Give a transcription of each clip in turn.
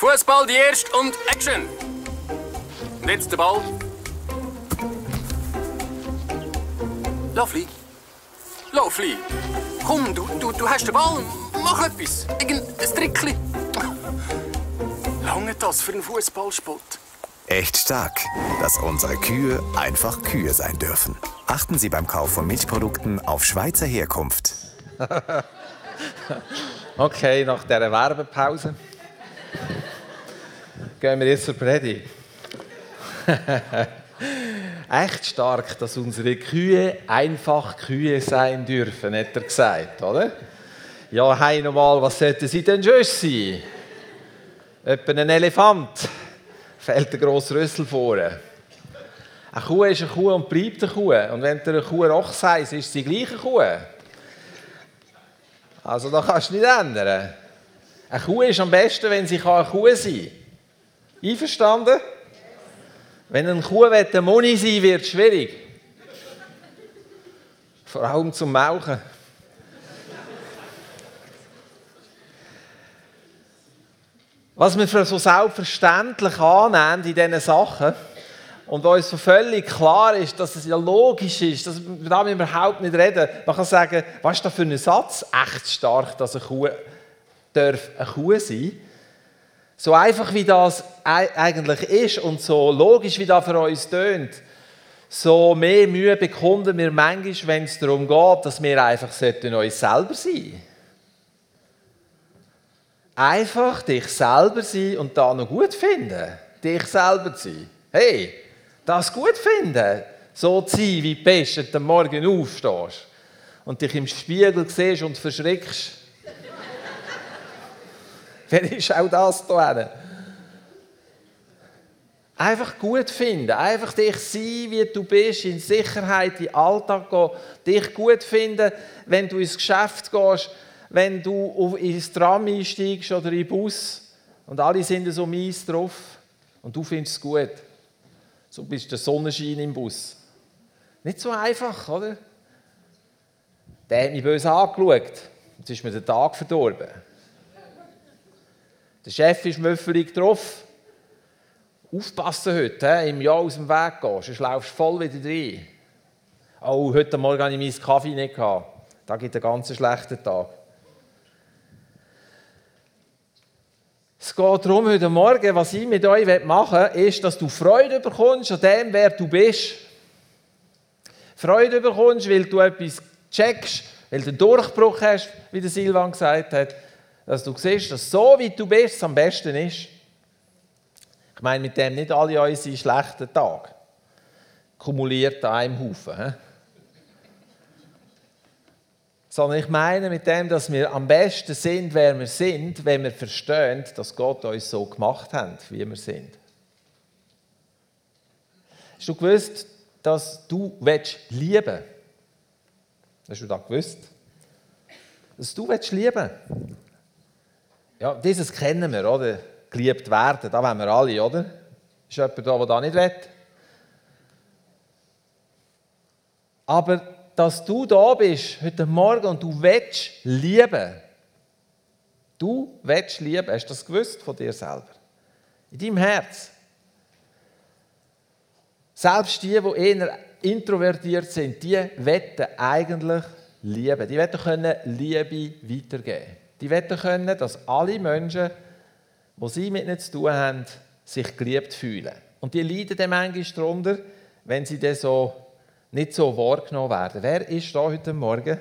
Fußball die erste und Action! Und jetzt der Ball. Lovely. Lovely. Komm, du, du, du hast den Ball. Mach etwas. Irgendein Trickli. Lange das für einen Fußballsport. Echt stark, dass unsere Kühe einfach Kühe sein dürfen. Achten Sie beim Kauf von Milchprodukten auf Schweizer Herkunft. okay, nach dieser Werbepause gehen wir jetzt zur Predigt. Echt stark, dass unsere Kühe einfach Kühe sein dürfen, hat er gesagt, oder? Ja, hey nochmal, was sollten sie denn schon sein? Etwa ein Elefant. Fällt ein grosser Rüssel vor. Eine Kuh ist eine Kuh und bleibt eine Kuh. Und wenn du eine Kuh Roch sagst, ist sie die gleiche Kuh. Also da kannst du nicht ändern. Eine Kuh ist am besten, wenn sie eine Kuh sein kann. Einverstanden? Wenn eine Kuh eine Moni sein wird es schwierig. Vor allem zum Melken. Was wir für so selbstverständlich annehmen in diesen Sachen und uns so völlig klar ist, dass es ja logisch ist, dass wir da überhaupt nicht reden. Man kann sagen, was ist das für ein Satz? Echt stark, dass eine Kuh darf eine Kuh sein So einfach wie das eigentlich ist und so logisch wie das für uns tönt, so mehr Mühe bekunden wir manchmal, wenn es darum geht, dass wir einfach uns selber sein sollten. Einfach dich selber sein und da noch gut finden. Dich selber sein. Hey, das gut finden. So zu sein, wie du bist, du am Morgen aufstehst und dich im Spiegel siehst und verschrickst. Wer ist auch das hier? Einfach gut finden, einfach dich sein, wie du bist, in Sicherheit, in den Alltag gehen, dich gut finden, wenn du ins Geschäft gehst, wenn du ins Tram einsteigst oder in den Bus und alle sind so mies drauf und du findest es gut. So bist der Sonnenschein im Bus. Nicht so einfach, oder? Der hat mich böse angeschaut. Jetzt ist mir der Tag verdorben. Der Chef ist müffelig drauf. Aufpassen heute, im Jahr aus dem Weg gehen, sonst laufst du voll wieder rein. Oh, heute Morgen hatte ich meinen Kaffee nicht. Da gibt einen ganz schlechten Tag. Es geht darum, heute Morgen, was ich mit euch machen will, ist, dass du Freude bekommst an dem, wer du bist. Freude bekommst, weil du etwas checkst, weil du einen Durchbruch hast, wie der Silvan gesagt hat, dass du siehst, dass so wie du bist, am besten ist. Ich meine mit dem nicht alle unsere schlechten Tage. Kumuliert an einem Haufen. He? sondern ich meine mit dem, dass wir am besten sind, wer wir sind, wenn wir verstehen, dass Gott uns so gemacht hat, wie wir sind. Hast du gewusst, dass du willst lieben Hast du das gewusst? Dass du willst lieben Ja, dieses kennen wir, oder? Geliebt werden, da wollen wir alle, oder? Ist jemand da, der das nicht will? Aber dass du da bist heute Morgen und du willst lieben. Du willst lieben. Hast du das gewusst von dir selber? In deinem Herz. Selbst die, die eher introvertiert sind, die wetten eigentlich lieben. Die wetten können Liebe weitergeben. Die wetten können, dass alle Menschen, die sie mit ihnen zu tun haben, sich geliebt fühlen. Und die leiden dann manchmal darunter, wenn sie dann so nicht so wahrgenommen werden. Wer ist da heute Morgen,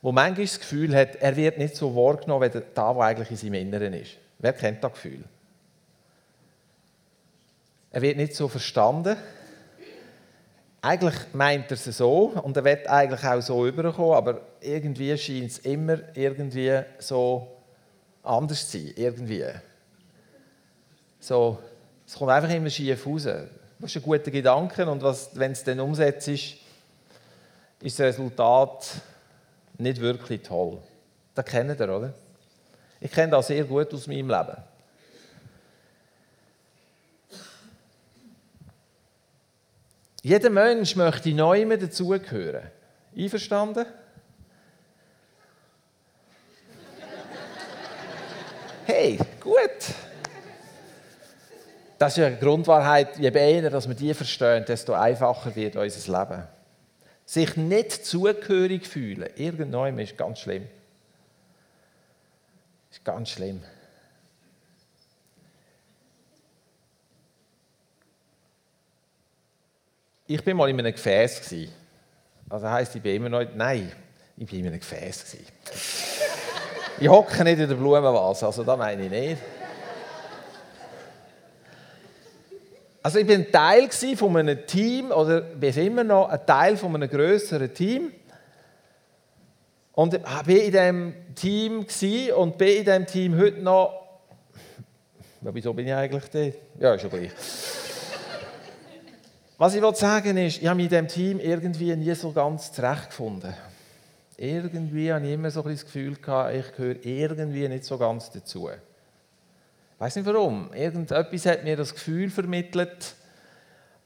wo manchmal das Gefühl hat, er wird nicht so wahrgenommen, wie da, was eigentlich in seinem Inneren ist? Wer kennt das Gefühl? Er wird nicht so verstanden. Eigentlich meint er es so und er wird eigentlich auch so überkommen, aber irgendwie scheint es immer irgendwie so anders zu sein. Irgendwie. So, es kommt einfach immer schief raus. Das ist ein guter Gedanke und wenn es dann umsetzt, ist, ist das Resultat nicht wirklich toll. Das kennt ihr, oder? Ich kenne das sehr gut aus meinem Leben. Jeder Mensch möchte neu dazugehören. Einverstanden? Hey, gut. Das ist eine Grundwahrheit. Je eher dass wir die verstehen, desto einfacher wird unser Leben. Sich nicht zugehörig fühlen, irgendwann ist ganz schlimm. Ist ganz schlimm. Ich bin mal in einem Gefäß. Also heisst, ich bin immer noch. Nein, ich bin in einem Gefäß. Ich hocke nicht in der Blumenvase, also das meine ich nicht. Also ich bin Teil von einem Team, oder bin immer noch ein Teil von einem größeren Team. Und war in diesem Team und bin in diesem Team heute noch. Wieso bin ich eigentlich da? Ja, ist ja gleich. Was ich sagen will, ist, ich habe mich in diesem Team irgendwie nie so ganz zurechtgefunden. Irgendwie habe ich immer so ein das Gefühl gehabt, ich gehöre irgendwie nicht so ganz dazu. Ich weiß nicht warum. Irgendetwas hat mir das Gefühl vermittelt,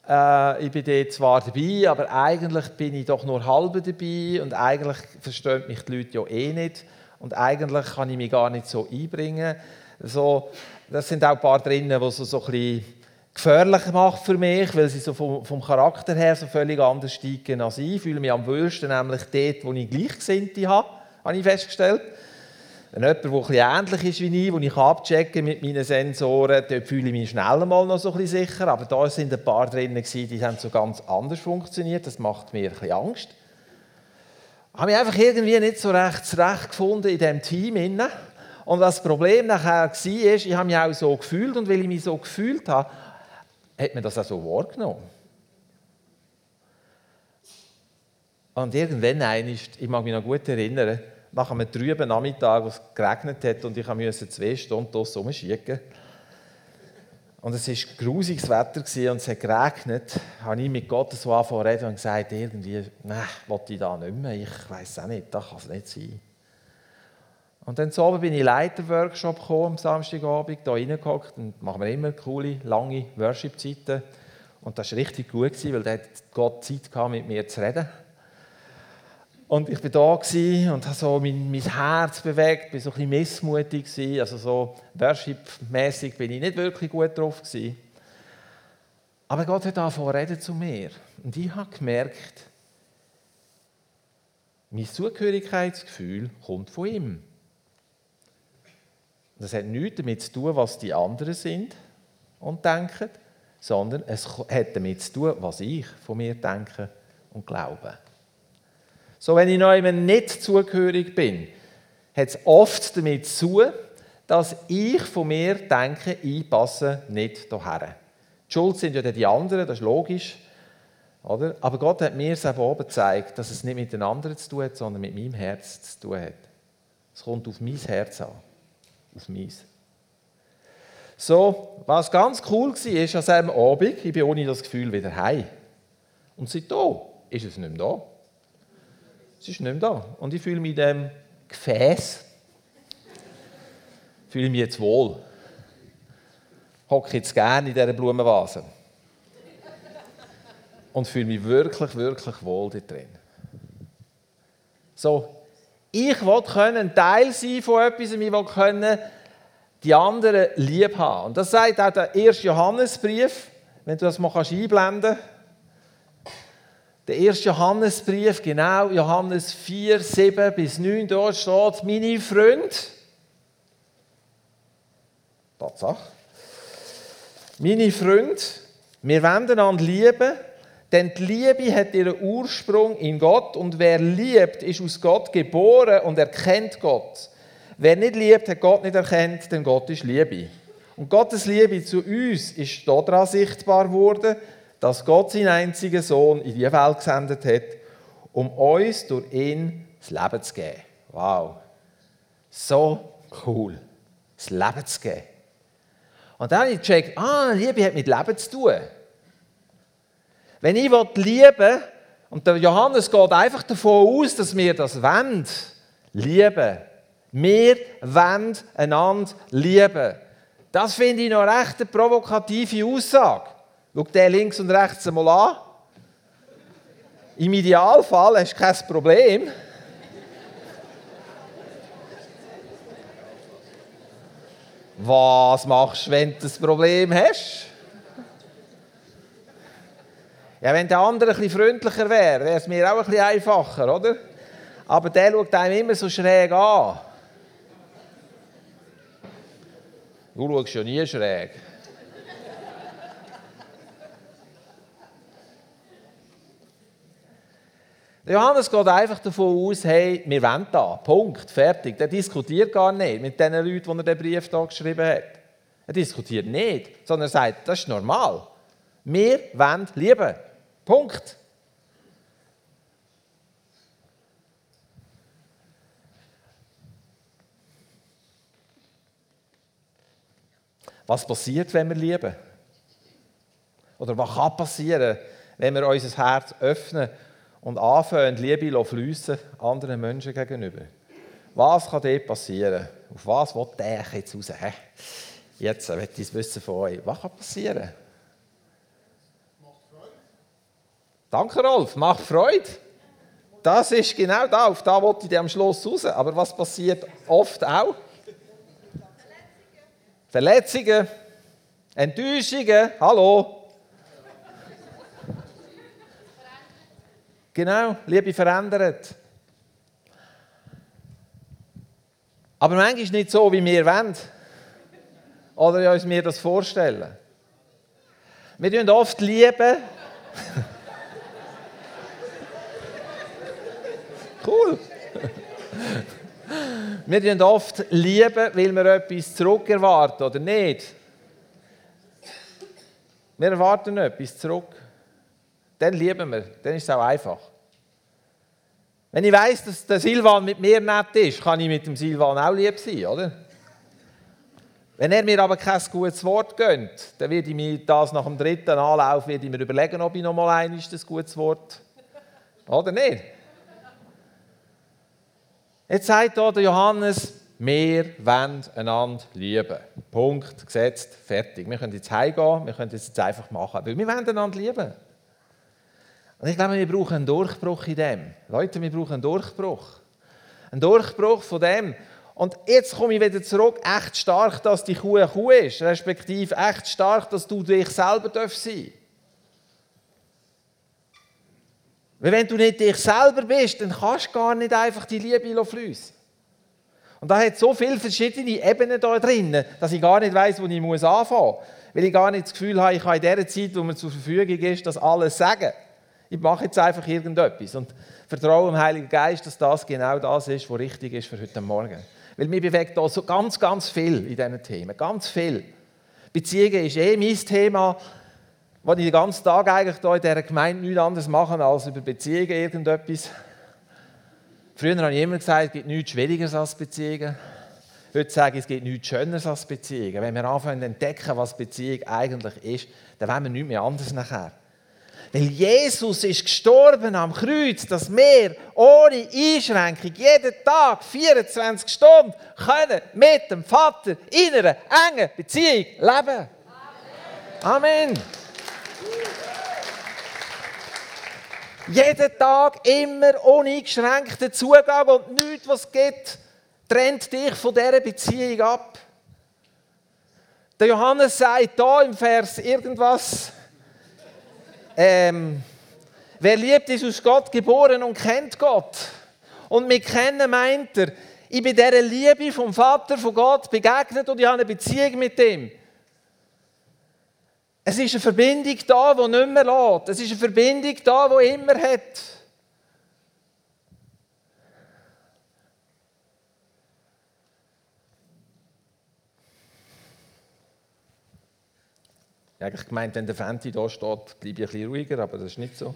äh, ich bin dort zwar dabei, aber eigentlich bin ich doch nur halb dabei und eigentlich verstehen mich die Leute ja eh nicht und eigentlich kann ich mich gar nicht so einbringen. So, das sind auch ein paar drinnen, die so, so ein bisschen gefährlich macht für mich, weil sie so vom, vom Charakter her so völlig anders steigen als ich. Ich fühle mich am wohlsten nämlich dort, wo ich Gleichgesinnte habe, habe ich festgestellt. Wenn jemand, der etwas ähnlich ist wie ich, wo ich abchecken mit meinen Sensoren, dort fühle ich mich schnell mal noch so ein bisschen sicher. Aber da sind ein paar drin, die haben so ganz anders funktioniert. Das macht mir ein bisschen Angst. Ich habe mich einfach irgendwie nicht so recht zurechtgefunden in diesem Team. Und das Problem nachher war, ich habe mich auch so gefühlt und weil ich mich so gefühlt habe, hat man das auch so wahrgenommen. Und irgendwann einmal, ich mag mich noch gut erinnern, nach einem trüben Nachmittag, wo es geregnet hat und ich musste zwei Stunden draussen rumschicken. Und es war grusiges Wetter und es hat geregnet. habe ich mit Gott so angefangen reden und gesagt, irgendwie, nein, wollte ich da nicht mehr. Ich weiß auch nicht, das kann es nicht sein. Und dann so bin ich Leiterworkshop gekommen, am Samstagabend, hier reingehockt und machen wir immer coole, lange Worship-Zeiten. Und das war richtig gut, weil da Gott Zeit gehabt, mit mir zu reden. Und ich war da und habe so mein, mein Herz bewegt, war so ein bisschen missmutig. Gewesen. Also so Worship-mässig bin ich nicht wirklich gut drauf. Gewesen. Aber Gott hat angefangen zu mir. Und ich habe gemerkt, mein Zugehörigkeitsgefühl kommt von ihm. Das hat nichts damit zu tun, was die anderen sind und denken, sondern es hat damit zu tun, was ich von mir denke und glaube. So, wenn ich noch jemandem nicht zugehörig bin, hat es oft damit zu tun, dass ich von mir denke, ich passe nicht hierher. Die Schuld sind ja die anderen, das ist logisch. Oder? Aber Gott hat mir es oben gezeigt, dass es nicht mit den anderen zu tun hat, sondern mit meinem Herz zu tun hat. Es kommt auf mein Herz an auf meins. So, was ganz cool war, ist an diesem Abend, ich bin ohne das Gefühl wieder heim. Und seitdem ist es nicht mehr da. Es ist nicht mehr da. Und ich fühle mich in diesem Gefäß, fühle mich jetzt wohl. Hocke jetzt gerne in dieser Blumenvase. Und fühle mich wirklich, wirklich wohl da drin. So, ich will ein Teil sein von etwas, ich will können die anderen lieb haben. Und das sagt auch der erste Johannesbrief, wenn du das mal einblenden kannst. Der erste Johannesbrief, genau, Johannes 4, 7 bis 9, dort steht, meine Freunde, Tatsache, meine Freunde, wir wollen einander lieben, denn die Liebe hat ihren Ursprung in Gott und wer liebt, ist aus Gott geboren und erkennt Gott. Wer nicht liebt, hat Gott nicht erkannt, denn Gott ist Liebe. Und Gottes Liebe zu uns ist daran sichtbar geworden, dass Gott seinen einzigen Sohn in die Welt gesendet hat, um uns durch ihn das Leben zu geben. Wow. So cool. Das Leben zu geben. Und dann habe ich gecheckt, ah, Liebe hat mit Leben zu tun. Wenn ich lieben will, und der Johannes geht einfach davon aus, dass wir das wollen, lieben. Wir wollen einander lieben. Das finde ich noch recht eine provokative Aussage. Schau dir links und rechts einmal an. Im Idealfall hast du kein Problem. Was machst du, wenn du ein Problem hast? Ja, wenn der andere ein bisschen freundlicher wäre, wäre es mir auch ein bisschen einfacher, oder? Aber der schaut einem immer so schräg an. Du schaust ja nie schräg. Johannes geht einfach davon aus, hey, wir wollen da, Punkt, fertig. Der diskutiert gar nicht mit den Leuten, die er den Brief hier geschrieben hat. Er diskutiert nicht, sondern er sagt, das ist normal. Wir wollen lieben. Punkt. Was passiert, wenn wir lieben? Oder was kann passieren, wenn wir unser Herz öffnen und anfangen, Liebe fließen anderen Menschen gegenüber? Was kann dort passieren? Auf was will der jetzt raus? Jetzt möchte ich es wissen von euch. Was kann passieren? Danke, Rolf. Macht Freude. Das ist genau da. Auf da wollte ich am Schluss raus. Aber was passiert oft auch? Verletzungen, Enttäuschungen, hallo. Genau, Liebe verändert. Aber manchmal nicht so, wie wir wollen. Oder uns mir das vorstellen. Wir tun oft lieben. cool. Wir tun oft lieben, weil wir etwas zurückerwarten, oder nicht? Wir erwarten etwas zurück. Dann lieben wir. Dann ist es auch einfach. Wenn ich weiß, dass der Silvan mit mir nett ist, kann ich mit dem Silvan auch lieb sein, oder? Wenn er mir aber kein gutes Wort gönnt, dann werde ich mir das nach dem dritten Anlauf ich mir überlegen, ob ich noch mal ein gutes Wort. Oder nicht? Jetzt sagt hier der Johannes, wir wollen einander lieben. Punkt, gesetzt, fertig. Wir können jetzt heimgehen, wir können das jetzt einfach machen, weil wir wollen einander lieben. Und ich glaube, wir brauchen einen Durchbruch in dem. Leute, wir brauchen einen Durchbruch. Einen Durchbruch von dem. Und jetzt komme ich wieder zurück, echt stark, dass die Kuh eine Kuh ist, respektive echt stark, dass du dich selber sein darfst. Weil wenn du nicht dich selber bist, dann kannst du gar nicht einfach die Liebe fließen. Und da hat so viele verschiedene Ebenen da drin, dass ich gar nicht weiß, wo ich muss anfangen muss. Weil ich gar nicht das Gefühl habe, ich kann in der Zeit, wo mir zur Verfügung ist, das alles sagen. Ich mache jetzt einfach irgendetwas und vertraue dem Heiligen Geist, dass das genau das ist, was richtig ist für heute Morgen. Weil mir bewegt da so ganz, ganz viel in diesen Themen. Ganz viel. Beziehungen ist eh mein Thema wo ich den ganzen Tag eigentlich hier in dieser Gemeinde nichts anderes mache, als über Beziehungen irgendetwas. Früher habe ich immer gesagt, es gibt nichts Schwierigeres als Beziehungen. Heute sage ich, es gibt nichts Schöneres als Beziehungen. Wenn wir anfangen zu entdecken, was Beziehung eigentlich ist, dann wollen wir nichts mehr anders nachher. Weil Jesus ist gestorben am Kreuz, dass wir ohne Einschränkung jeden Tag 24 Stunden können mit dem Vater in einer engen Beziehung leben. Amen. Amen. Jeden Tag immer uneingeschränkten Zugang und nichts, was es gibt, trennt dich von dieser Beziehung ab. Der Johannes sagt da im Vers irgendwas, ähm, wer liebt, ist aus Gott geboren und kennt Gott. Und mit kennen meint er, ich bin dieser Liebe vom Vater, von Gott begegnet und ich habe eine Beziehung mit ihm. Es ist eine Verbindung da, die nicht mehr lässt. Es ist eine Verbindung da, die immer hat. Ich habe eigentlich gemeint, wenn der Fenty da steht, bleibe ich ein bisschen ruhiger, aber das ist nicht so.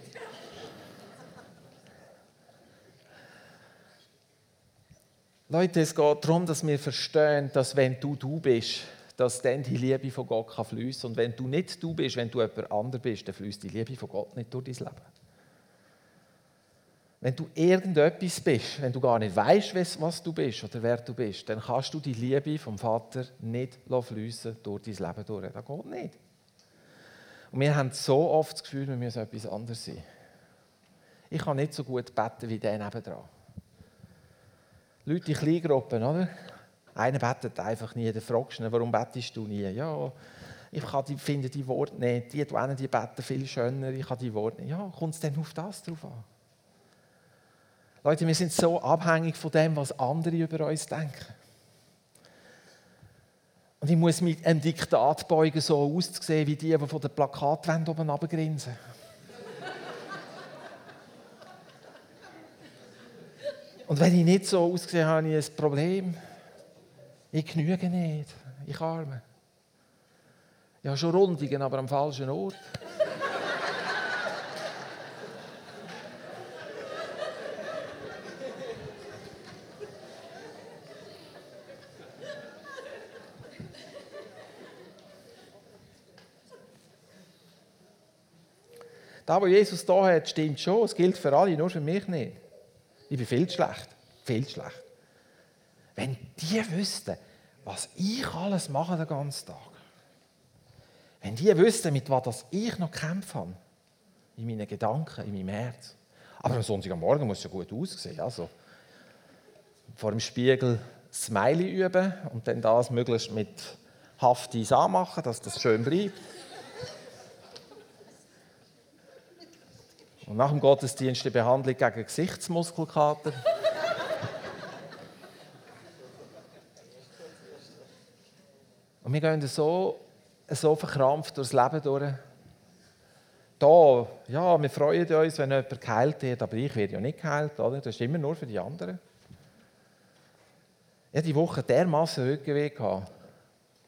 Leute, es geht darum, dass wir verstehen, dass wenn du du bist, dass dann die Liebe von Gott kann fließen Und wenn du nicht du bist, wenn du jemand anderes bist, dann fließt die Liebe von Gott nicht durch dein Leben. Wenn du irgendetwas bist, wenn du gar nicht weißt, was du bist oder wer du bist, dann kannst du die Liebe vom Vater nicht fließen durch dein Leben durch. Das geht nicht. Und wir haben so oft das Gefühl, wir müssen etwas anderes sein. Ich kann nicht so gut beten wie der nebenan. Leute in Kleingruppen, oder? Einer betet einfach nie, dann fragst du ihn, warum betest du nie? Ja, ich kann die, finde die Worte nicht, die tun die beten viel schöner, ich kann die Worte nicht. Ja, kommt es denn auf das drauf an? Leute, wir sind so abhängig von dem, was andere über uns denken. Und ich muss mit einem Diktat beugen, so auszusehen wie die, die von der Plakatwand oben runtergrinsen. Und wenn ich nicht so aussehe, habe ich ein Problem. Ich genüge nicht. Ich arme. Habe schon Rundungen, aber am falschen Ort. Das, was Jesus da hat, stimmt schon. Es gilt für alle, nur für mich nicht. Ich bin viel schlecht. Viel schlecht. Wenn die wüssten, was ich alles mache den ganzen Tag. Wenn die wüssten, mit was ich noch kämpfe habe. In meinen Gedanken, in meinem Herz. Aber am Sonntagmorgen muss es ja gut aussehen. Also, vor dem Spiegel Smiley üben und dann das möglichst mit Haftis anmachen, dass das schön bleibt. Und nach dem Gottesdienst die Behandlung gegen Gesichtsmuskelkater. Und wir gehen so, so verkrampft durchs Leben durch. Da, ja, wir freuen uns, wenn jemand geheilt wird, aber ich werde ja nicht geheilt, oder? Das ist immer nur für die anderen. Ich hatte die Woche dermaßen Rückenweh gehabt.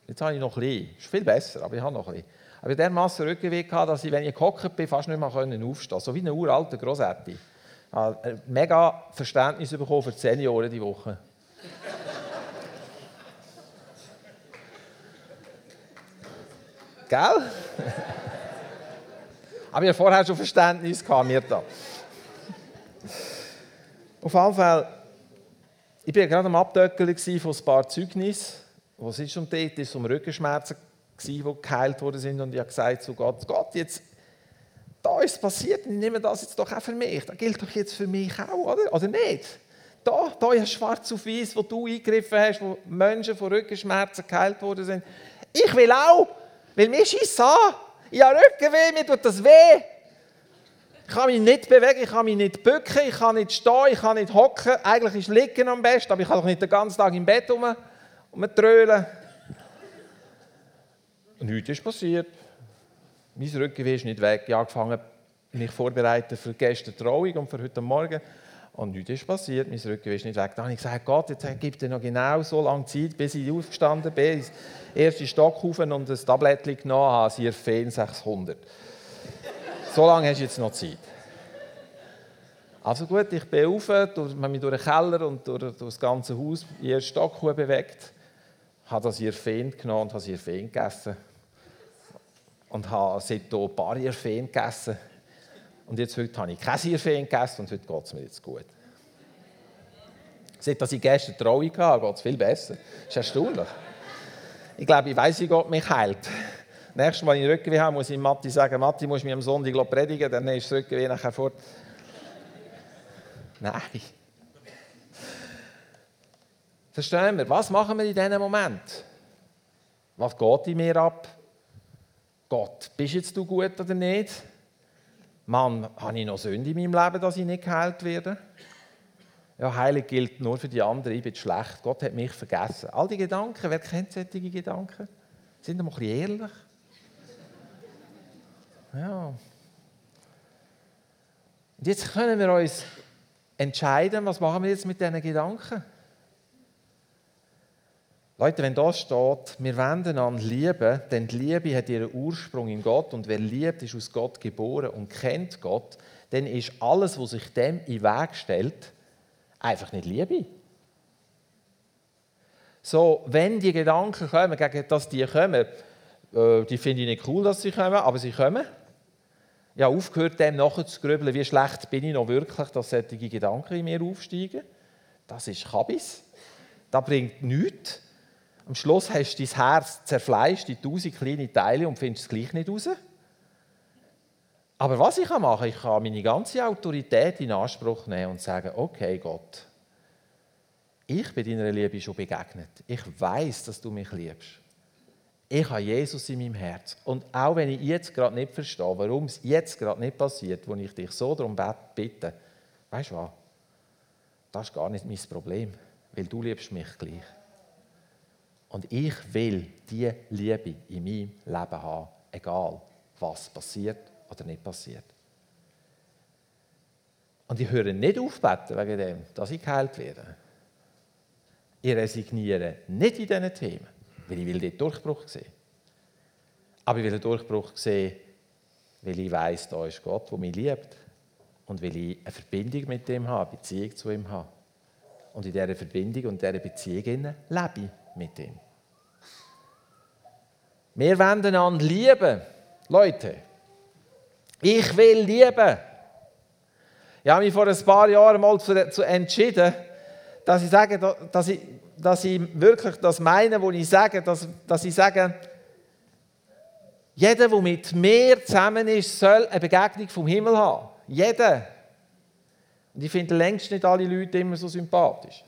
Jetzt habe ich noch ein bisschen, ist viel besser, aber ich habe noch ein bisschen. Aber dermaßen Rückenweh gehabt, dass ich, wenn ich gehockt bin, fast nicht mehr aufstehen konnte. So wie ein uralter Grossetti. Ich habe mega Verständnis bekommen für die Senioren diese Woche. Gell? Aber ich hatte vorher schon Verständnis gehabt, mir da. Auf jeden Fall, ich war gerade am Abdöckeln von ein paar Zeugnissen. Was ist um dort? Es um Rückenschmerzen die geheilt worden sind. Und ich habe gesagt zu Gott, Gott, jetzt, da ist es passiert, ich nehme das jetzt doch auch für mich. Das gilt doch jetzt für mich auch, oder? Oder nicht? Da, da ist schwarz auf weiß, wo du eingegriffen hast, wo Menschen von Rückenschmerzen geheilt worden sind. Ich will auch, weil mir schießt an. Ich habe Rückenweh, mir tut das weh. Ich kann mich nicht bewegen, ich kann mich nicht bücken, ich kann nicht stehen, ich kann nicht hocken. Eigentlich ist Liegen am besten, aber ich kann doch nicht den ganzen Tag im Bett rum, rumtrölen. Und heute ist passiert. Mein Rückenweh ist nicht weg. Ich habe angefangen, mich vorbereiten für gestern Trauung und für heute Morgen. Und nichts ist passiert, mein Rückenweh ist nicht weg. Dann habe ich gesagt, Gott, jetzt gibt dir noch genau so lange Zeit, bis ich aufgestanden bin, ins erste Stock rauf und ein Tablettchen genommen habe, Sirfen 600. so lange hast du jetzt noch Zeit. Also gut, ich bin rauf, durch, mich durch den Keller und durch, durch das ganze Haus in den ersten Stock bewegt, habe das Sirfen genommen und habe Sirfen gegessen und habe seitdem ein paar Irrfeen gegessen. Und jetzt heute habe ich keine Irrfeen gegessen und heute geht es mir jetzt gut. Seit dass ich gestern Trauung hatte, geht es viel besser. Das ist erstaunlich. Ich glaube, ich weiß, wie Gott mich heilt. Nächstes Mal, wenn ich Rückenweh habe, muss ich Matti sagen, Matti, muss mich am Sonntag predigen, dann ist das Rückenweh nachher fort. Nein. Verstehen wir? Was machen wir in diesem Moment? Was geht in mir ab? Gott, bist jetzt du gut oder nicht? Mann, habe ich noch Sünde in meinem Leben, dass ich nicht geheilt werde? Ja, Heilig gilt nur für die anderen, ich bin schlecht, Gott hat mich vergessen. All die Gedanken, wer kennt solche Gedanken? Sind wir mal ehrlich? Ja. Und jetzt können wir uns entscheiden, was machen wir jetzt mit diesen Gedanken? Leute, wenn da steht, wir wenden an lieben, denn die Liebe hat ihren Ursprung in Gott und wer liebt, ist aus Gott geboren und kennt Gott, dann ist alles, was sich dem in den Weg stellt, einfach nicht Liebe. So, wenn die Gedanken kommen, gegen das die kommen, äh, die finde ich nicht cool, dass sie kommen, aber sie kommen. Ich aufgehört, dem nachher zu grübeln, wie schlecht bin ich noch wirklich, dass solche Gedanken in mir aufsteigen. Das ist Kabis. Das bringt nichts. Am Schluss hast du dein Herz zerfleischt in tausend kleine Teile und findest es gleich nicht raus. Aber was ich machen kann, ich kann meine ganze Autorität in Anspruch nehmen und sagen, okay Gott, ich bin deiner Liebe schon begegnet. Ich weiß, dass du mich liebst. ich habe Jesus in meinem Herz. Und auch wenn ich jetzt gerade nicht verstehe, warum es jetzt gerade nicht passiert, wo ich dich so darum bitte, weißt du was? Das ist gar nicht mein Problem, weil du liebst mich gleich. Und ich will diese Liebe in meinem Leben haben, egal was passiert oder nicht passiert. Und ich höre nicht auf beten wegen dem, dass ich geheilt werde. Ich resigniere nicht in diesen Themen, weil ich will den Durchbruch sehen. Aber ich will den Durchbruch sehen, weil ich weiß, da ist Gott, der mich liebt. Und weil ich eine Verbindung mit ihm habe, eine Beziehung zu ihm habe. Und in dieser Verbindung und dieser Beziehung lebe ich mit ihm. Wir wollen einander lieben. Leute, ich will lieben. Ich habe mich vor ein paar Jahren mal dazu entschieden, dass ich sage, dass ich, dass ich wirklich das meine, wo ich sage, dass, dass ich sage, jeder, der mit mir zusammen ist, soll eine Begegnung vom Himmel haben. Jeder. Und ich finde längst nicht alle Leute immer so sympathisch.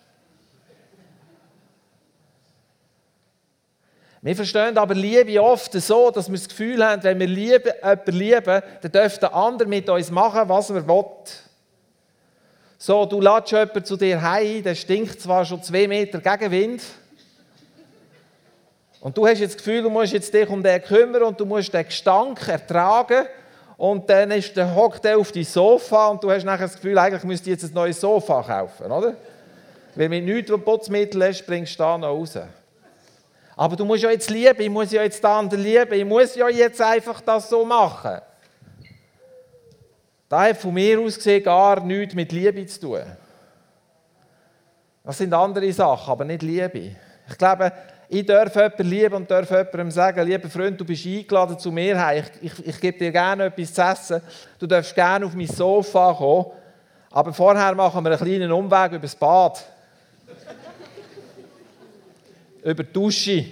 Wir verstehen aber Liebe oft so, dass wir das Gefühl haben, wenn wir lieben, jemanden lieben, dann dürfte der andere mit uns machen, was er will. So, du lädst jemanden zu dir heim, der stinkt zwar schon zwei Meter Gegenwind. Und du hast jetzt das Gefühl, du musst jetzt dich um den kümmern und du musst den Gestank ertragen. Und dann ist der, hockt auf dein Sofa und du hast nachher das Gefühl, eigentlich müsste ich jetzt ein neues Sofa kaufen, oder? Weil mit nichts, was Putzmittel hast, bringst du da noch raus. Aber du musst ja jetzt lieben, ich muss ja jetzt den anderen lieben, ich muss ja jetzt einfach das so machen. Das hat von mir aus gesehen gar nichts mit Liebe zu tun. Das sind andere Sachen, aber nicht Liebe. Ich glaube, ich darf jemanden lieben und darf jemandem sagen, lieber Freund, du bist eingeladen zu mir. Ich, ich, ich gebe dir gerne etwas zu essen. Du darfst gerne auf mein Sofa kommen. Aber vorher machen wir einen kleinen Umweg über das Bad über die Dusche.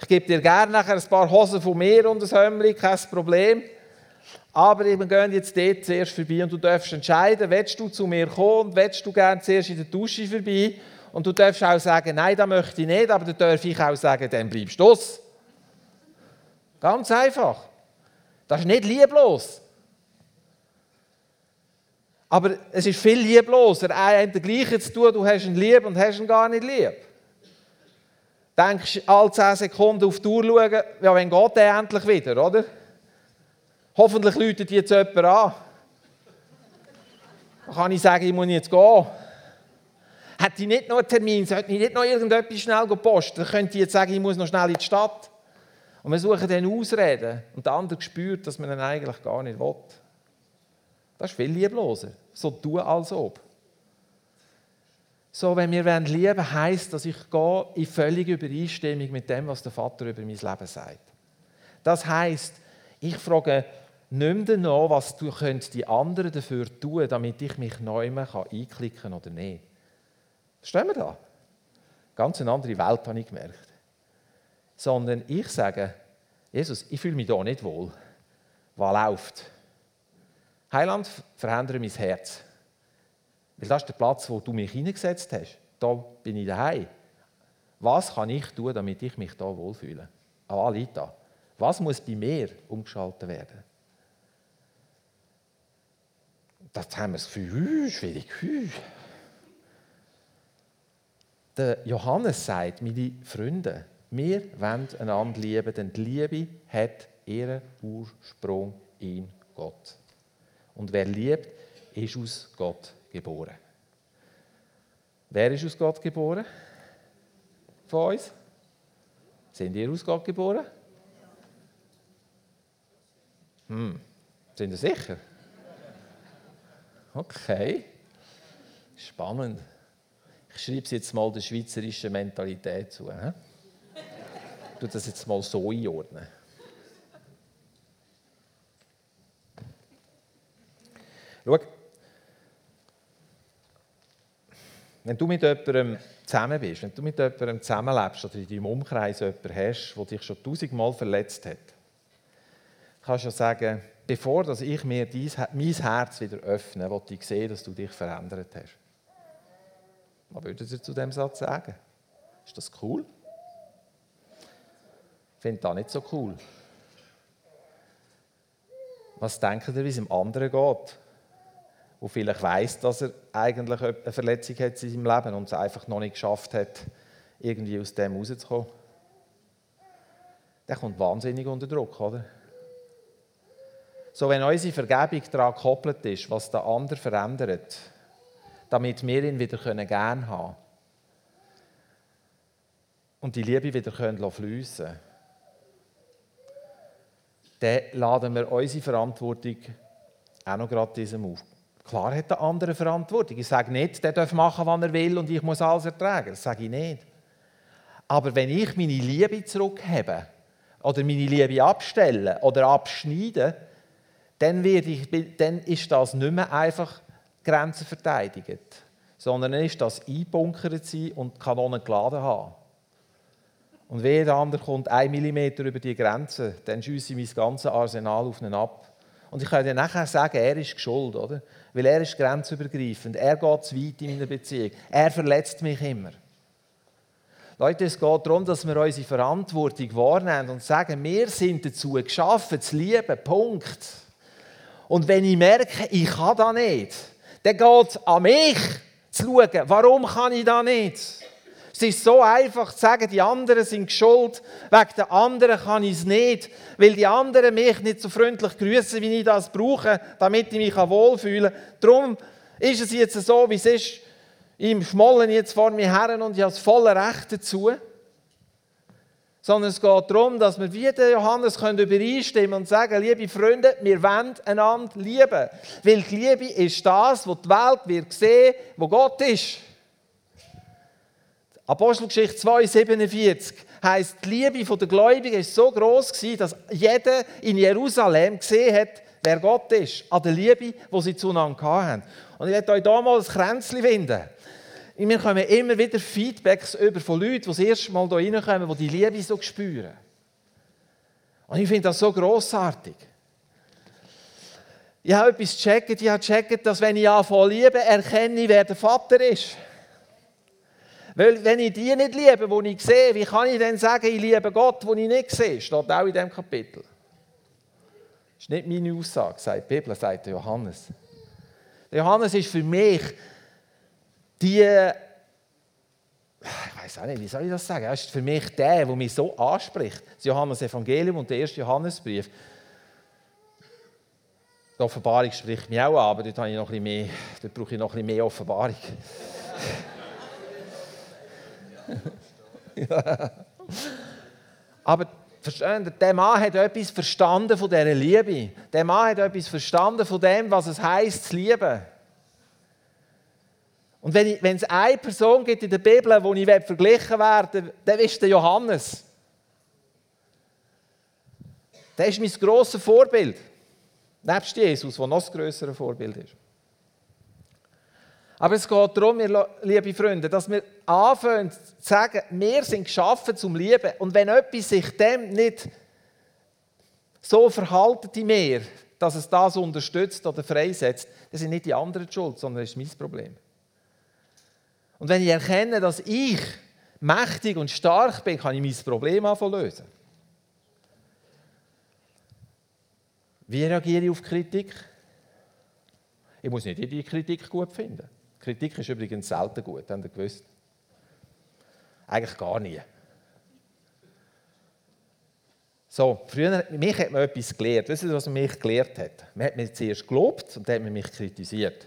Ich gebe dir gerne nachher ein paar Hosen von mir und ein Hömmli, kein Problem. Aber wir gehen jetzt dort zuerst vorbei und du darfst entscheiden, willst du zu mir kommen und willst du gerne zuerst in der Dusche vorbei? Und du darfst auch sagen, nein, das möchte ich nicht, aber dann darf ich auch sagen, dann bleibst du aus. Ganz einfach. Das ist nicht lieblos. Aber es ist viel liebloser, einen der Gleiche zu tun, du hast ihn lieb und hast ihn gar nicht lieb denkst alle 10 Sekunden auf die Uhr schauen, ja, wenn geht der endlich wieder, oder? Hoffentlich läutet jetzt jemand an. Dann kann ich sagen, ich muss jetzt gehen. Hätte ich nicht noch einen Termin, sollte ich nicht noch irgendetwas schnell posten, dann könnte ich jetzt sagen, ich muss noch schnell in die Stadt. Und wir suchen dann Ausreden. Und der andere spürt, dass man ihn eigentlich gar nicht will. Das ist viel liebloser. So tun, als ob. So, wenn wir lieben wollen, heisst, dass ich gehe in völlige Übereinstimmung mit dem, was der Vater über mein Leben sagt. Das heisst, ich frage nicht mehr nach, was die anderen dafür tun damit ich mich neu einklicken kann oder nicht. Verstehen wir da? Ganz eine andere Welt habe ich gemerkt. Sondern ich sage, Jesus, ich fühle mich da nicht wohl. Was läuft? Heiland, verändere mein Herz. Weil das ist der Platz, wo du mich hineingesetzt hast. Da bin ich daheim. Was kann ich tun, damit ich mich da wohlfühle? Alita, was muss bei mir umgeschaltet werden? Das haben wir das Gefühl, schwierig. Der Johannes sagt, meine Freunde, wir wollen einander lieben, denn die Liebe hat ihren Ursprung in Gott. Und wer liebt, ist aus Gott geboren. Wer ist aus Gott geboren? Von uns? Sind ihr aus Gott geboren? Hm. Sind ihr sicher? Okay. Spannend. Ich schreibe es jetzt mal der schweizerischen Mentalität zu. Ich tue das jetzt mal so einordnen. Schau, wenn du mit jemandem zusammen bist, wenn du mit jemandem zusammenlebst oder in deinem Umkreis jemanden hast, der dich schon tausendmal verletzt hat, kannst du sagen, bevor dass ich mir dies, mein Herz wieder öffne, will ich sehen, dass du dich verändert hast. Was würdet ihr zu dem Satz sagen? Ist das cool? finde das nicht so cool. Was denkt ihr, wie es dem anderen geht? Der vielleicht weiß, dass er eigentlich eine Verletzung hat in seinem Leben und es einfach noch nicht geschafft hat, irgendwie aus dem rauszukommen. Der kommt wahnsinnig unter Druck, oder? So, wenn unsere Vergebung daran gekoppelt ist, was der andere verändert, damit wir ihn wieder gerne haben können und die Liebe wieder fließen können, dann laden wir unsere Verantwortung auch noch gerade diesem auf. Klar hat der andere Verantwortung. Ich sage nicht, der darf machen, was er will und ich muss alles ertragen. Das sage ich nicht. Aber wenn ich meine Liebe zurückhebe oder meine Liebe abstelle oder abschneide, dann, ich, dann ist das nicht mehr einfach Grenzen verteidigt, sondern dann ist das einbunkert sein und Kanonen geladen haben. Und wenn der andere kommt ein Millimeter über die Grenze, dann schieße ich mein ganzes Arsenal auf ihn ab. Und ich kann dir nachher sagen, er ist schuld, oder? Weil er ist grenzübergreifend. Er geht zu weit in meiner Beziehung. Er verletzt mich immer. Leute, es geht darum, dass wir unsere Verantwortung wahrnehmen und sagen, wir sind dazu geschaffen, zu lieben. Punkt. Und wenn ich merke, ich kann das nicht, dann geht es an mich zu schauen, warum kann ich das nicht? Es ist so einfach zu sagen, die anderen sind schuld, wegen der anderen kann ich es nicht, weil die anderen mich nicht so freundlich grüßen, wie ich das brauche, damit ich mich wohlfühlen kann. Darum ist es jetzt so, wie es ist. Ich schmollen jetzt vor mir her und ich habe das volle Recht dazu. Sondern es geht darum, dass wir wie der Johannes können übereinstimmen und sagen, liebe Freunde, wir wollen einander lieben. Weil die Liebe ist das, was die Welt wird sehen, wo Gott ist. Apostelgeschichte 2,47 heißt, die Liebe der Gläubigen ist so groß dass jeder in Jerusalem gesehen hat, wer Gott ist, an der Liebe, die sie zueinander hatten. Und ich werde euch hier mal ein Kränzchen finden. Wir kommen immer wieder Feedbacks über von Leuten, die das erste Mal hier reinkommen, die die Liebe so spüren. Und ich finde das so grossartig. Ich habe etwas gecheckt, ich habe gecheckt, dass wenn ich anfange liebe, erkenne wer der Vater ist. Weil wenn ich die nicht liebe, die ich sehe, wie kann ich denn sagen, ich liebe Gott, den ich nicht sehe? Steht auch in diesem Kapitel. Das ist nicht meine Aussage, sagt die Bibel, sagt Johannes. Johannes ist für mich die, ich weiß auch nicht, wie soll ich das sagen? Er ist für mich der, der mich so anspricht. Das Johannes-Evangelium und der erste Johannesbrief. Die Offenbarung spricht mich auch an, aber dort, habe ich noch ein bisschen mehr, dort brauche ich noch ein bisschen mehr Offenbarung. Aber verstehen Sie, der Mann hat etwas verstanden von dieser Liebe. Der Mann hat etwas verstanden von dem, was es heißt zu lieben. Und wenn, ich, wenn es eine Person gibt in der Bibel, wo ich verglichen werde, dann ist der Johannes. Der ist mein grosses Vorbild. Nebst Jesus, der noch das größere Vorbild ist. Aber es geht darum, liebe Freunde, dass wir anfangen zu sagen, wir sind geschaffen zum Lieben. Und wenn etwas sich dem nicht so verhalten in mir, dass es das unterstützt oder freisetzt, dann sind nicht die anderen schuld, sondern das ist mein Problem. Und wenn ich erkenne, dass ich mächtig und stark bin, kann ich mein Problem lösen. Wie reagiere ich auf Kritik? Ich muss nicht jede Kritik gut finden. Kritik ist übrigens selten gut, habt ihr gewusst? Eigentlich gar nie. So, früher, mich hat man etwas gelehrt. Wisst ihr, was man mich gelehrt hat? Man hat mich zuerst gelobt und dann hat man mich kritisiert.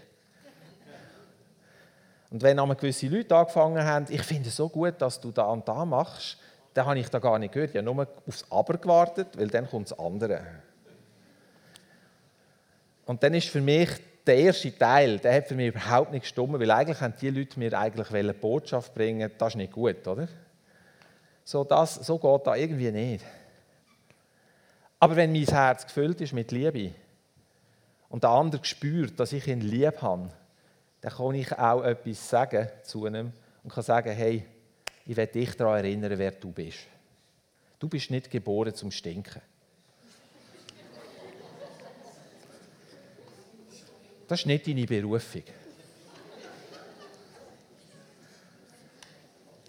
Und wenn einmal gewisse Leute angefangen haben, ich finde es so gut, dass du da und da machst, dann habe ich da gar nicht gehört. Ich habe nur aufs Aber gewartet, weil dann kommt das andere. Und dann ist für mich der erste Teil, der hat für mich überhaupt nicht gestimmt, weil eigentlich haben die Leute mir eigentlich eine Botschaft bringen, das ist nicht gut, oder? So, das, so geht das irgendwie nicht. Aber wenn mein Herz gefüllt ist mit Liebe und der andere spürt, dass ich ihn lieb habe, dann kann ich auch etwas sagen zu ihm und kann sagen, hey, ich werde dich daran erinnern, wer du bist. Du bist nicht geboren zum Stinken. Das ist nicht deine Berufung.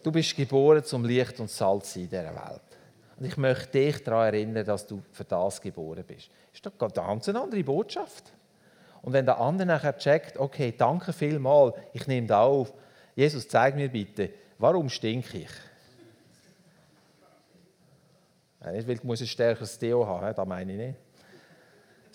Du bist geboren zum Licht und Salz in dieser Welt. Und ich möchte dich daran erinnern, dass du für das geboren bist. Das ist doch eine ganz andere Botschaft. Und wenn der andere nachher checkt, okay, danke vielmals, ich nehme da auf, Jesus, zeig mir bitte, warum stinke ich? Nicht, weil ich ein stärkeres Deo haben, das meine ich nicht.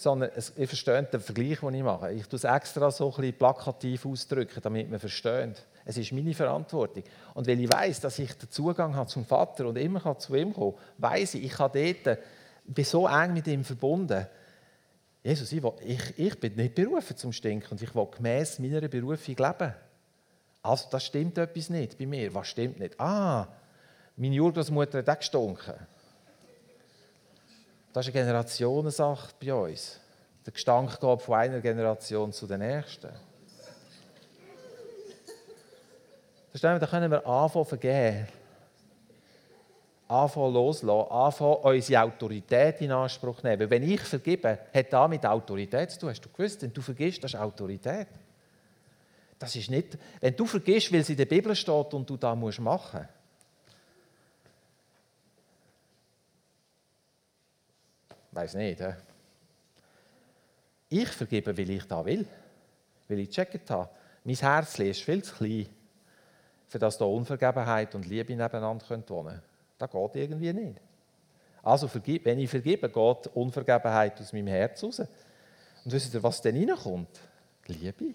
Sondern ihr versteht den Vergleich, den ich mache. Ich tue es extra so ein bisschen plakativ ausdrücken, damit man versteht. Es ist meine Verantwortung. Und weil ich weiß, dass ich den Zugang habe zum Vater und immer zu ihm kommen kann, weiß ich, ich kann dort, bin so eng mit ihm verbunden. Jesus, ich, will, ich, ich bin nicht berufen zum Stinken und ich will gemäß meiner Berufung leben. Also, das stimmt etwas nicht bei mir. Was stimmt nicht? Ah, meine Urgroßmutter hat auch gestunken. Das ist eine Generationensache bei uns. Der Gestank geht von einer Generation zu der nächsten. Da können wir anfangen vergeben. Anfangen loslassen, anfangen unsere Autorität in Anspruch nehmen. Wenn ich vergebe, hat das mit Autorität zu tun. Hast du gewusst, wenn du vergisst, das ist Autorität. Das ist nicht, wenn du vergisst, weil es in der Bibel steht und du das machen musst. Weiß nicht. He? Ich vergebe, weil ich da will. Weil ich gecheckt habe. Mein Herz ist viel zu klein für das da Unvergebenheit und Liebe nebeneinander wohnen können. Das geht irgendwie nicht. Also, wenn ich vergebe, geht Unvergebenheit aus meinem Herz raus. Und wisst ihr, was dann reinkommt? Liebe.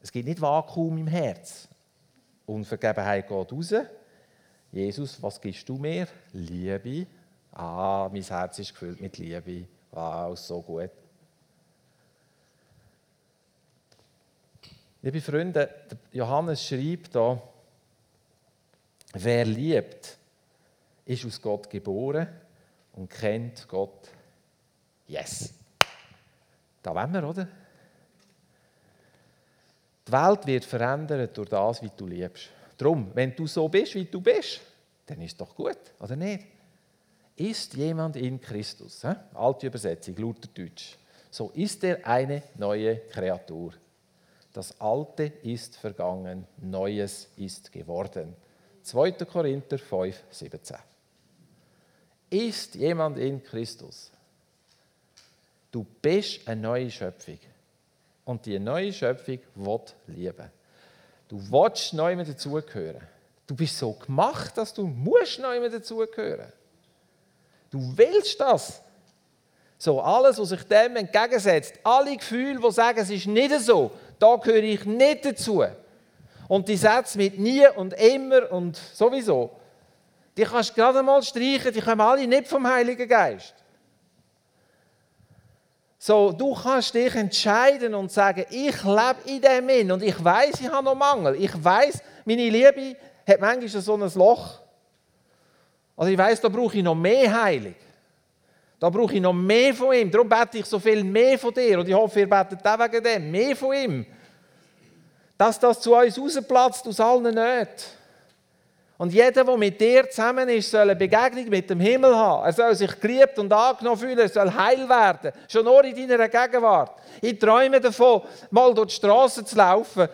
Es gibt nicht Vakuum im Herz. Unvergebenheit geht raus. Jesus, was gibst du mir? Liebe. Ah, mein Herz ist gefüllt mit Liebe. Wow, so gut. Liebe Freunde, Johannes schreibt da, wer liebt, ist aus Gott geboren und kennt Gott. Yes. Da wollen wir, oder? Die Welt wird verändert durch das, wie du liebst. Darum, wenn du so bist, wie du bist, dann ist es doch gut, oder nicht? Ist jemand in Christus? He? Alte Übersetzung, Lutherdeutsch. So ist er eine neue Kreatur. Das Alte ist vergangen, Neues ist geworden. 2. Korinther 5, 17. Ist jemand in Christus? Du bist eine neue Schöpfung. Und die neue Schöpfung wird lieben. Du willst neu dazugehören. Du bist so gemacht, dass du musst neu dazugehören. Du willst das. So, alles, was sich dem entgegensetzt, alle Gefühle, die sagen, es ist nicht so, da gehöre ich nicht dazu. Und die Sätze mit nie und immer und sowieso, die kannst du gerade mal streichen, die kommen alle nicht vom Heiligen Geist. So, du kannst dich entscheiden und sagen, ich lebe in dem Sinn und ich weiß, ich habe noch Mangel. Ich weiß, meine Liebe hat manchmal so ein Loch. Also ich weiß, da brauche ich noch mehr Heilung. Da brauche ich noch mehr von ihm. Darum bete ich so viel mehr von dir. Und ich hoffe, ihr betet auch wegen dem. Mehr von ihm. Dass das zu uns rausplatzt aus allen Nöten. Und jeder, der mit dir zusammen ist, soll eine Begegnung mit dem Himmel haben. Er soll sich geliebt und angenommen fühlen, er soll heil werden. Schon nur in deiner Gegenwart. Ich träume davon, mal durch die Straße zu laufen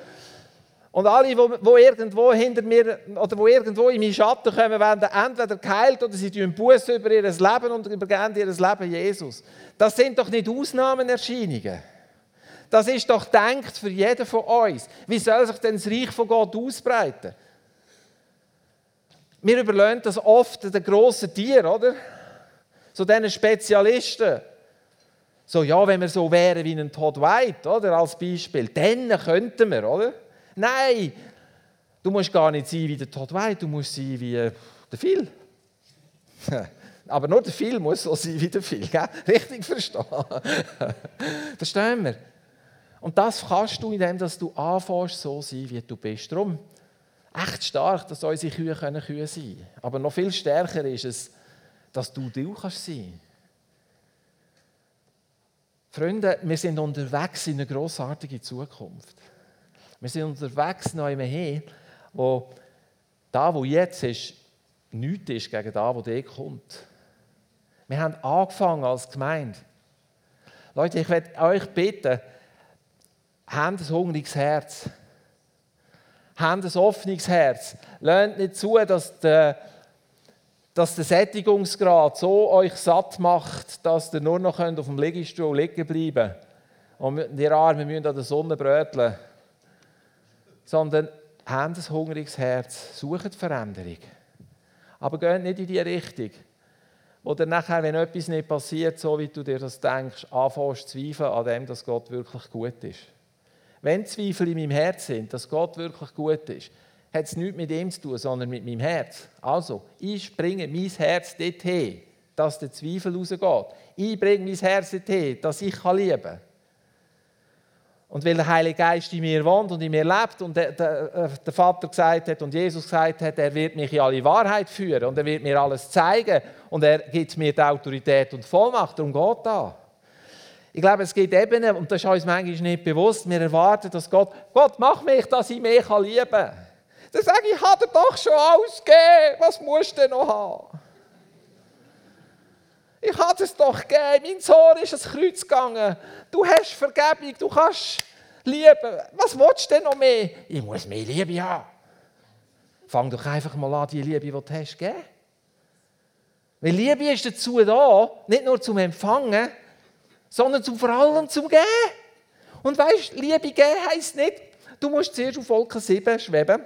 und alle, die irgendwo hinter mir oder wo irgendwo in meinen Schatten kommen, werden entweder geheilt oder sie tun Buße über ihr Leben und übergeben ihr Leben Jesus. Das sind doch nicht Ausnahmenerscheinungen. Das ist doch denkt für jeden von uns. Wie soll sich denn das Reich von Gott ausbreiten? Wir überlegen das oft den grossen Tieren, oder? So diesen Spezialisten. So, ja, wenn wir so wären wie ein Todd White, oder? Als Beispiel, dann könnten wir, oder? Nein, du musst gar nicht sein wie der Todd White, du musst sein wie äh, der Phil. Aber nur der Phil muss so sein wie der Phil, gell? richtig verstehen. Verstehen wir? Und das kannst du, indem du anfängst, so sein, wie du bist. Darum echt stark, dass unsere Kühe können Kühe sein können. Aber noch viel stärker ist es, dass du du kannst sein. Freunde, wir sind unterwegs in eine grossartige Zukunft. Wir sind unterwegs noch immer hin, wo da, wo jetzt ist, nichts ist gegen da, wo der kommt. Wir haben angefangen als Gemeinde. Leute, ich werde euch bitten, habt ein hungriges Herz. Habt ein offenes Herz. Lernt nicht zu, dass der, dass der Sättigungsgrad so euch satt macht, dass ihr nur noch auf dem Liegestuhl liegen bleiben könnt und die Arme müssen an der Sonne bröteln. Sondern habt ein hungriges Herz, sucht Veränderung. Aber geht nicht in die Richtung, wo dann nachher, wenn etwas nicht passiert, so wie du dir das denkst, anfängst zu zweifeln an dem, dass Gott wirklich gut ist. Wenn Zweifel in meinem Herz sind, dass Gott wirklich gut ist, hat es nichts mit ihm zu tun, sondern mit meinem Herz. Also, ich bringe mein Herz dorthin, dass der Zweifel rausgeht. Ich bringe mein Herz dorthin, dass ich lieben kann. Und weil der Heilige Geist in mir wohnt und in mir lebt und der, der, äh, der, Vater gesagt hat und Jesus gesagt hat, er wird mich in alle Wahrheit führen und er wird mir alles zeigen und er gibt mir die Autorität und Vollmacht. Darum geht da. Ich glaube, es gibt Ebenen, und das ist uns manchmal nicht bewusst, wir erwarten, dass Gott, Gott, mach mich, dass ich mehr lieben kann. Dann sage ich, ich habe doch schon alles gegeben, was musst du denn noch haben? Ich habe es doch gegeben, mein Sohn ist ans Kreuz gegangen. Du hast Vergebung, du kannst lieben. Was willst du denn noch mehr? Ich muss mehr Liebe haben. Fang doch einfach mal an, die Liebe, die du hast, zu geben. Weil Liebe ist dazu da, nicht nur zum Empfangen, sondern zum, vor allem zum Geben. Und weißt, Liebe geben heisst nicht, du musst zuerst auf Wolke 7 schweben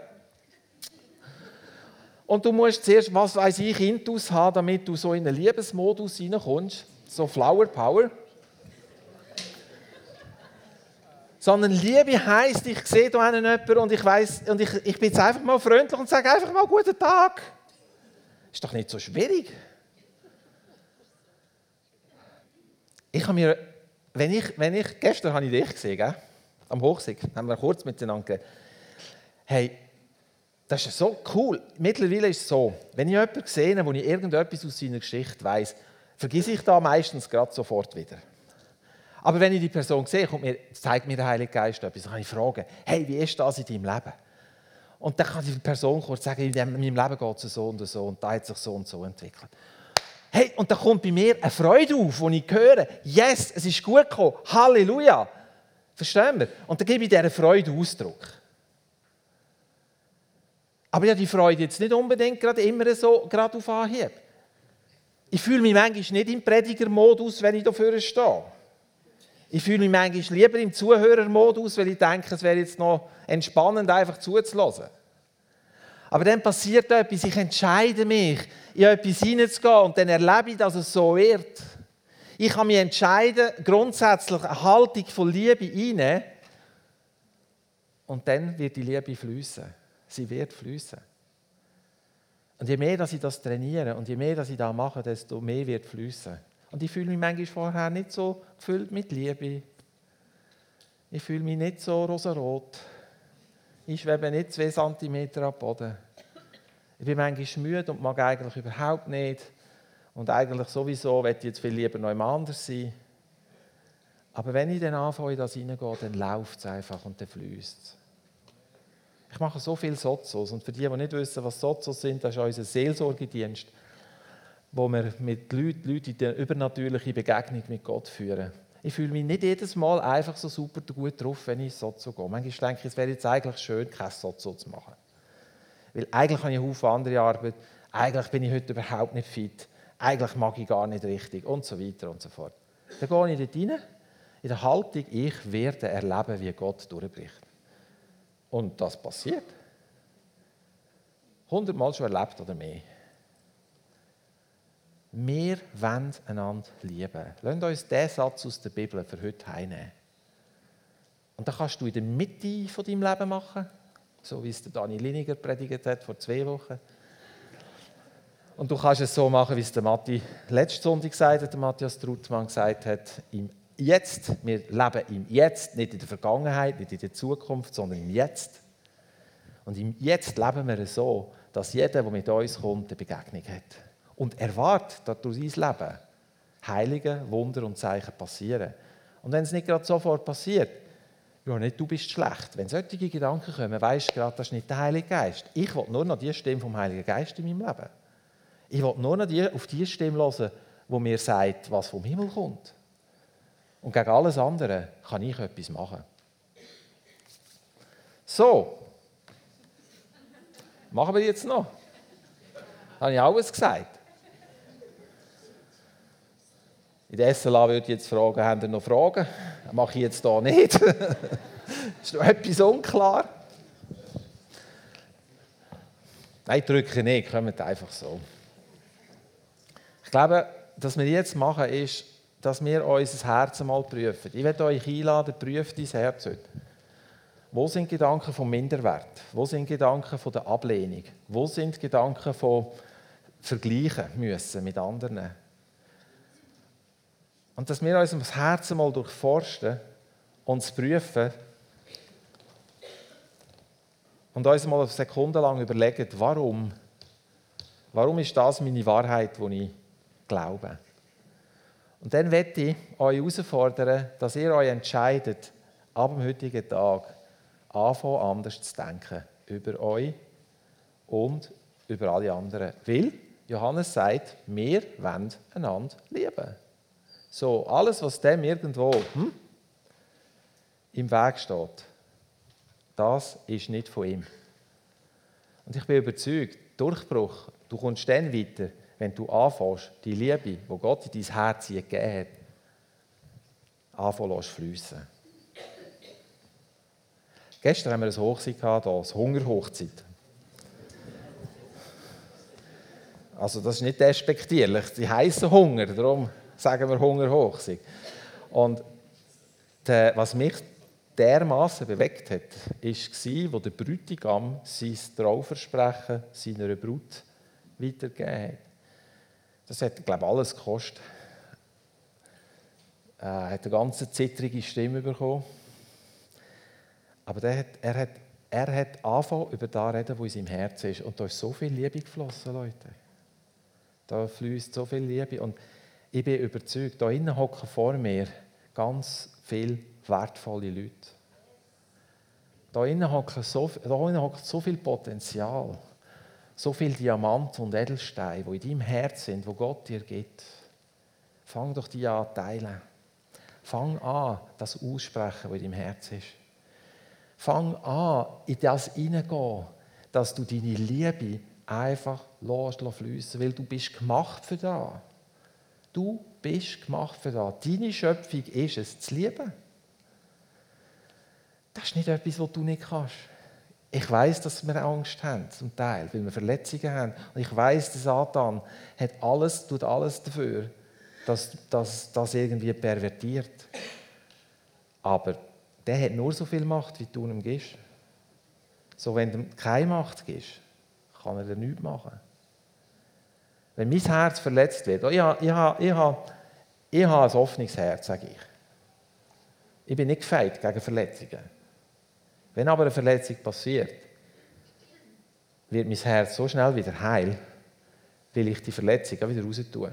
und du musst zuerst, was weiß ich, Intus haben, damit du so in einen Liebesmodus hineinkommst. So Flower Power. Sondern Liebe heisst, ich sehe da einen jemanden und ich weiß und ich, ich bin jetzt einfach mal freundlich und sage einfach mal guten Tag. Ist doch nicht so schwierig. Ich habe mir, wenn ich, wenn ich, gestern habe ich dich gesehen, gell? am Hochsee, haben wir kurz miteinander geredet. Hey, das ist so cool. Mittlerweile ist es so, wenn ich jemanden sehe, wo ich irgendetwas aus seiner Geschichte weiß, vergesse ich da meistens gerade sofort wieder. Aber wenn ich die Person sehe, mir, zeigt mir der Heilige Geist etwas, dann kann ich fragen, hey, wie ist das in deinem Leben? Und dann kann die Person kurz sagen, in meinem Leben geht es so und so und da hat sich so und so entwickelt. Hey, und da kommt bei mir eine Freude auf, wo ich höre, yes, es ist gut gekommen, Halleluja. Verstehen wir? Und dann gebe ich dieser Freude Ausdruck. Aber ja, die Freude jetzt nicht unbedingt gerade immer so gerade auf Anhieb. Ich fühle mich manchmal nicht im Predigermodus, wenn ich dafür stehe. Ich fühle mich manchmal lieber im Zuhörermodus, weil ich denke, es wäre jetzt noch entspannend, einfach zuzulassen. Aber dann passiert etwas, ich entscheide mich, in etwas hineinzugehen und dann erlebe ich, dass es so wird. Ich kann mich entscheiden, grundsätzlich eine Haltung von Liebe einnehmen und dann wird die Liebe fließen sie wird fließen. Und je mehr, dass ich das trainiere und je mehr, dass ich das mache, desto mehr wird fließen. Und ich fühle mich manchmal vorher nicht so gefüllt mit Liebe. Ich fühle mich nicht so rosarot. Ich schwebe nicht zwei Zentimeter am Boden. Ich bin manchmal müde und mag eigentlich überhaupt nicht. Und eigentlich sowieso möchte ich jetzt viel lieber noch anders sein. Aber wenn ich dann anfange, in das hineingehe, dann läuft es einfach und dann fließt es. Ich mache so viele Sozos und für die, die nicht wissen, was Sozos sind, das ist unser Seelsorgedienst, wo wir mit Leuten, Leuten in die übernatürliche Begegnung mit Gott führen. Ich fühle mich nicht jedes Mal einfach so super gut drauf, wenn ich Sozo gehe. Manchmal denke ich, es wäre jetzt eigentlich schön, kein Sozo zu machen. Weil eigentlich habe ich eine Haufen andere Arbeit, eigentlich bin ich heute überhaupt nicht fit, eigentlich mag ich gar nicht richtig und so weiter und so fort. Dann gehe ich dort rein, in der Haltung, ich werde erleben, wie Gott durchbricht. Und das passiert. Hundertmal schon erlebt oder mehr. Wir wollen einander lieben. Lasst uns diesen Satz aus der Bibel für heute heimnehmen. Und das kannst du in der Mitte von deinem Leben machen, so wie es der Dani Liniger predigt hat vor zwei Wochen. Und du kannst es so machen, wie es der Matti letzte Sonntag gesagt hat, der Matthias Trutmann gesagt hat, im Jetzt. Wir leben im Jetzt, nicht in der Vergangenheit, nicht in der Zukunft, sondern im Jetzt. Und im Jetzt leben wir so, dass jeder, der mit uns kommt, eine Begegnung hat. Und erwartet, dass durch sein Leben Heilige, Wunder und Zeichen passieren. Und wenn es nicht gerade sofort passiert, ja, nicht du bist schlecht. Wenn solche Gedanken kommen, weißt du gerade, das ist nicht der Heilige Geist. Ich will nur noch die Stimme vom Heiligen Geist in meinem Leben. Ich will nur noch die, auf die Stimme hören, die mir sagt, was vom Himmel kommt. Und gegen alles andere kann ich etwas machen. So. Machen wir jetzt noch? Habe ich alles gesagt? In der SLA würde ich jetzt fragen, haben ihr noch Fragen? Das mache ich jetzt hier nicht. ist noch etwas unklar? Nein, drücke nicht, kommt einfach so. Ich glaube, was wir jetzt machen ist, dass wir unser Herz mal prüfen. Ich werde euch einladen, prüft dein Herz heute. Wo sind Gedanken vom Minderwert? Wo sind Gedanken von der Ablehnung? Wo sind Gedanken von Vergleichen müssen mit anderen? Und dass wir unser Herz mal durchforsten und prüfen und uns mal eine Sekunde lang überlegen, warum? Warum ist das meine Wahrheit, die ich glaube? Und dann werde ich euch herausfordern, dass ihr euch entscheidet, ab dem heutigen Tag anfangen, anders zu denken über euch und über alle anderen. Weil Johannes sagt, wir wollen einander lieben. So, alles, was dem irgendwo hm, im Weg steht, das ist nicht von ihm. Und ich bin überzeugt, Durchbruch, du kommst dann weiter, wenn du anfängst, die Liebe, die Gott in dein Herz gegeben hat, anfangen fließen. Gestern haben wir eine Hochzeit gehabt, eine Hungerhochzeit. Also das ist nicht despektierlich, sie heißen Hunger, darum sagen wir Hungerhochzeit. Und der, was mich dermaßen bewegt hat, war, wo der Bräutigam sein Trauversprechen seiner Brut weitergegeben hat. Das hat, glaube ich, alles gekostet. Er hat eine ganz zittrige Stimme bekommen. Aber er hat, er hat, er hat angefangen, über das reden, was in seinem Herzen ist. Und da ist so viel Liebe geflossen, Leute. Da fließt so viel Liebe. Und ich bin überzeugt, da innen hocken vor mir ganz viele wertvolle Leute. Da innen hockt so, so viel Potenzial, so viel Diamanten und Edelsteine, die in deinem Herz sind, wo Gott dir gibt. Fang doch die an teilen. Fang an, das aussprechen, was in deinem Herz ist. Fang an, in das hineingehen, dass du deine Liebe einfach fließen, weil du bist gemacht für das. Du bist gemacht für das. Deine Schöpfung ist es, zu lieben. Das ist nicht etwas, was du nicht kannst. Ich weiß, dass wir Angst haben, zum Teil, weil wir Verletzungen haben. Und ich weiß, der Satan hat alles, tut alles dafür, dass das irgendwie pervertiert. Aber der hat nur so viel Macht, wie du ihm gibst. So, wenn du keine Macht gibst, kann er dir nichts machen. Wenn mein Herz verletzt wird, ich habe, ich habe, ich habe, ich habe ein offenes Herz, sage ich. Ich bin nicht gefeit gegen Verletzungen. Wenn aber eine Verletzung passiert, wird mein Herz so schnell wieder heil, weil ich die Verletzung auch wieder raus tue.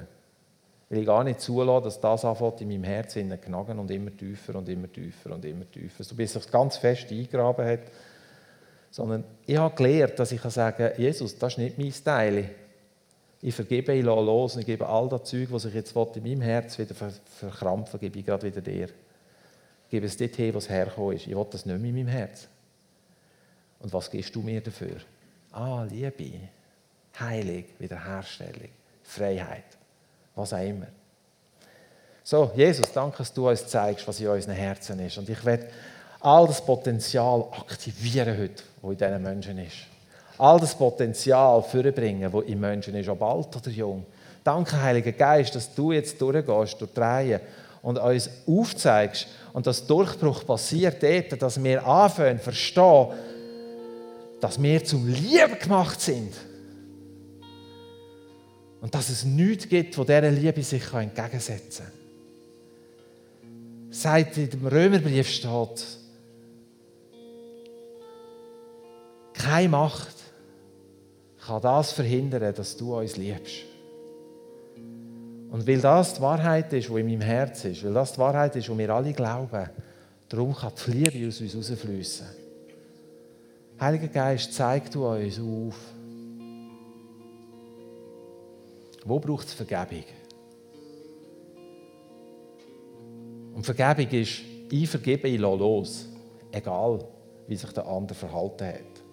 Weil ich gar nicht zulasse, dass das anfängt in meinem Herzen zu knacken und immer tiefer und immer tiefer und immer tiefer, so bis es ganz fest eingraben hat. Sondern ich habe gelernt, dass ich sagen kann, Jesus, das ist nicht mein Teil. Ich vergebe, ich lasse los und ich gebe all das Zeug, was ich jetzt in meinem Herz wieder verkrampfen gebe ich gerade wieder dir. Gebe es dort hin, was hergekommen ist. Ich will das nicht mehr in meinem Herz. Und was gibst du mir dafür? Ah, Liebe, Heilung, Wiederherstellung, Freiheit, was auch immer. So, Jesus, danke, dass du uns zeigst, was in unseren Herzen ist. Und ich werde all das Potenzial aktivieren heute, was in diesen Menschen ist all das Potenzial vorbringen, das in Menschen ist, ob alt oder jung. Danke, Heiliger Geist, dass du jetzt durchgehst, durch Reihe und uns aufzeigst und dass Durchbruch passiert dort, dass wir anfangen, verstehen, dass wir zum Liebe gemacht sind. Und dass es nichts gibt, wo dieser Liebe sich entgegensetzen kann. Seit in dem Römerbrief steht, keine Macht kann das verhindern, dass du uns liebst. Und weil das die Wahrheit ist, die in meinem Herz ist, weil das die Wahrheit ist, die wir alle glauben, darum kann die Liebe aus uns rausfließen. Heiliger Geist, zeig du uns auf. Wo braucht es Vergebung? Und Vergebung ist, ich vergebe, ich lasse los. Egal, wie sich der andere verhalten hat.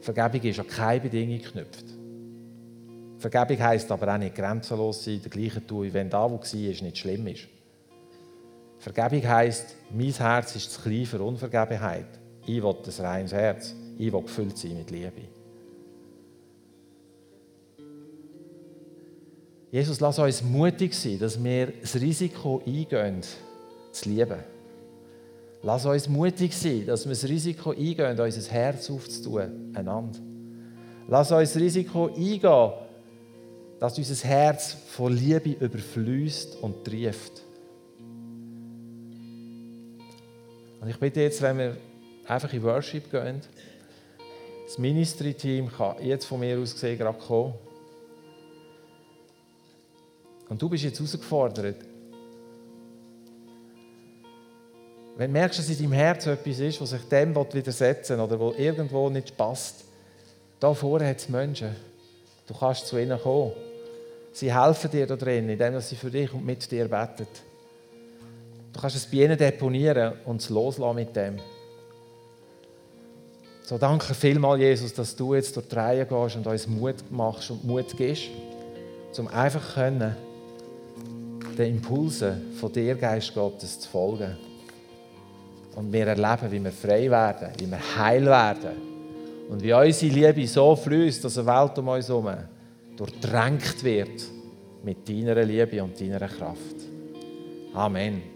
Vergebung ist an keine Bedingung geknüpft. Vergebung heisst aber auch nicht grenzenlos sein, der gleiche tun, wenn da, wo war, nicht schlimm ist. Vergebung heisst, mein Herz ist zu klein für Unvergebenheit. Ich will ein reines Herz. Ich will gefüllt sein mit Liebe. Jesus, lass uns mutig sein, dass wir das Risiko eingehen, zu lieben. Lass uns mutig sein, dass wir das Risiko eingehen, unser Herz aufzutun, einander. Lass uns das Risiko eingehen, dass unser Herz von Liebe überfließt und trieft. Und ich bitte jetzt, wenn wir einfach in Worship gehen, das Ministry-Team kann jetzt von mir aus gesehen gerade kommen. Und du bist jetzt herausgefordert. Wenn du merkst, dass in deinem Herzen etwas ist, was sich dem widersetzen will oder wo irgendwo nicht passt, da vorne hat es Menschen. Du kannst zu ihnen kommen. Sie helfen dir da drin, indem sie für dich und mit dir beten. Du kannst es bei ihnen deponieren und es loslassen mit dem. So danke vielmals, Jesus, dass du jetzt durch die Reihe gehst und uns Mut machst und Mut gibst, um einfach können, den Impulsen von dir, Geist Gottes, zu folgen. Und wir erleben, wie wir frei werden, wie wir heil werden. Und wie unsere Liebe so fließt, dass eine Welt um uns herum durchdrängt wird mit deiner Liebe und deiner Kraft. Amen.